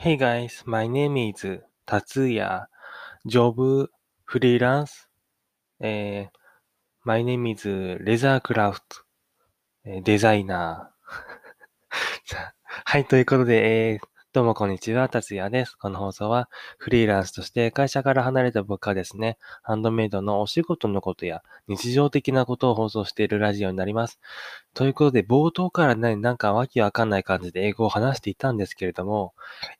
Hey guys, my name is Tatsuya. Job freelance. Uh, my name is Leathercraft Designer.。はい、ということで、えーどうもこんにちは、達也です。この放送はフリーランスとして会社から離れた僕がですね、ハンドメイドのお仕事のことや日常的なことを放送しているラジオになります。ということで、冒頭からね、なんかわけわかんない感じで英語を話していたんですけれども、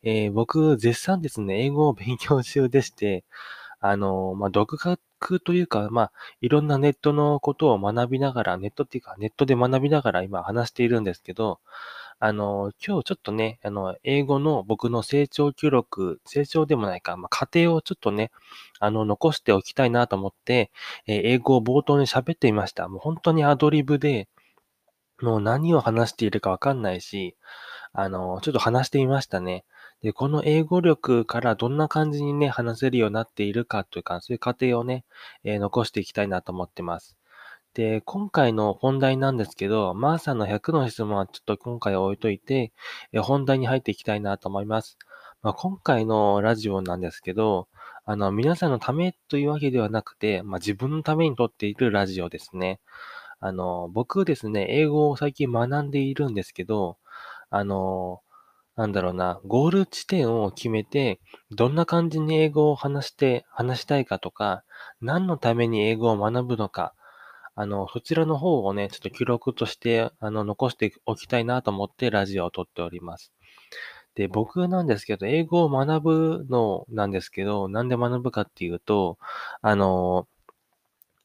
えー僕、絶賛ですね、英語を勉強中でして、あの、まあ、独学というか、まあ、いろんなネットのことを学びながら、ネットっていうか、ネットで学びながら今話しているんですけど、あの、今日ちょっとね、あの、英語の僕の成長記録、成長でもないか、まあ、過程をちょっとね、あの、残しておきたいなと思って、えー英語を冒頭に喋ってみました。もう本当にアドリブで、もう何を話しているかわかんないし、あの、ちょっと話してみましたね。で、この英語力からどんな感じにね、話せるようになっているかというか、そういう過程をね、えー残していきたいなと思ってます。で、今回の本題なんですけど、マーさんの100の質問はちょっと今回置いといて、えー本題に入っていきたいなと思います。まあ、今回のラジオなんですけど、あの、皆さんのためというわけではなくて、まあ、自分のために撮っているラジオですね。あの、僕ですね、英語を最近学んでいるんですけど、あの、なんだろうな、ゴール地点を決めて、どんな感じに英語を話して、話したいかとか、何のために英語を学ぶのか、あの、そちらの方をね、ちょっと記録として、あの、残しておきたいなと思ってラジオを撮っております。で、僕なんですけど、英語を学ぶのなんですけど、なんで学ぶかっていうと、あの、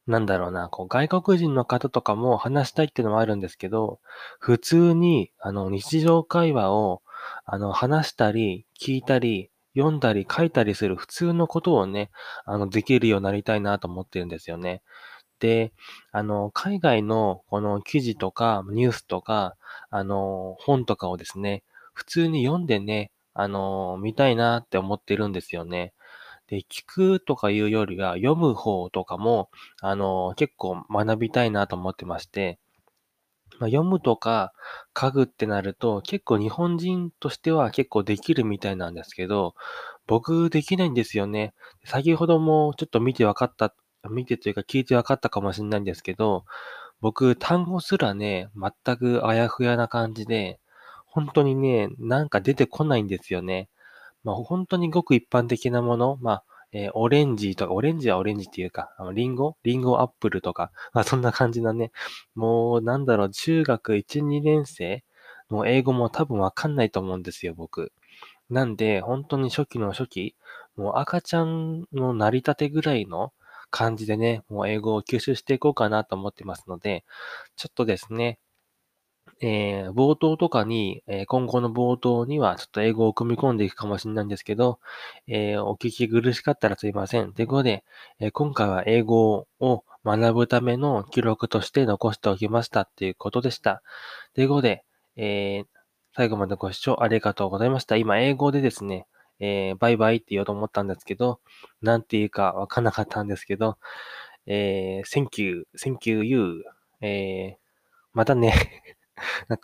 なんだろうな、こう外国人の方とかも話したいっていうのもあるんですけど、普通に、あの、日常会話を、あの、話したり、聞いたり、読んだり、書いたりする普通のことをね、あの、できるようになりたいなと思ってるんですよね。で、あの、海外のこの記事とか、ニュースとか、あの、本とかをですね、普通に読んでね、あの、見たいなって思ってるんですよね。で、聞くとかいうよりは、読む方とかも、あの、結構学びたいなと思ってまして、まあ、読むとか書くってなると、結構日本人としては結構できるみたいなんですけど、僕できないんですよね。先ほどもちょっと見て分かった、見てというか聞いて分かったかもしれないんですけど、僕単語すらね、全くあやふやな感じで、本当にね、なんか出てこないんですよね。まあ、本当にごく一般的なもの、まあ、えーオレンジとか、オレンジはオレンジっていうか、あのリンゴ？リンゴアップルとか、まあ、そんな感じなね、もう、なんだろう、中学1、2年生の英語も多分わかんないと思うんですよ、僕。なんで、本当に初期の初期、もう赤ちゃんの成り立てぐらいの感じでね、もう英語を吸収していこうかなと思ってますので、ちょっとですね、えー冒頭とかに、えー今後の冒頭にはちょっと英語を組み込んでいくかもしれないんですけど、えーお聞き苦しかったらすいません。ということで、え今回は英語を学ぶための記録として残しておきましたっていうことでした。ということで、え最後までご視聴ありがとうございました。今、英語でですね、えバイバイって言おうと思ったんですけど、なんて言うかわかんなかったんですけど、えー thank you, thank you, you, えまたね。なんか